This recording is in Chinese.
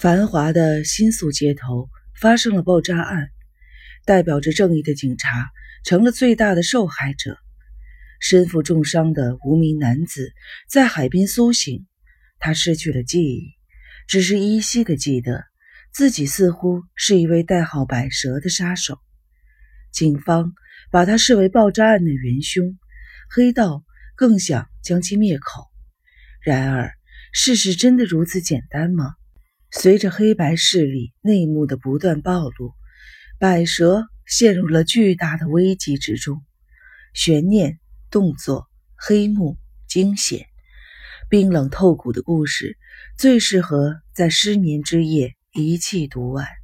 繁华的新宿街头发生了爆炸案，代表着正义的警察成了最大的受害者。身负重伤的无名男子在海边苏醒，他失去了记忆，只是依稀的记得自己似乎是一位代号“百蛇”的杀手。警方把他视为爆炸案的元凶，黑道更想将其灭口。然而，事实真的如此简单吗？随着黑白势力内幕的不断暴露，百蛇陷入了巨大的危机之中。悬念、动作、黑幕、惊险，冰冷透骨的故事，最适合在失眠之夜一气读完。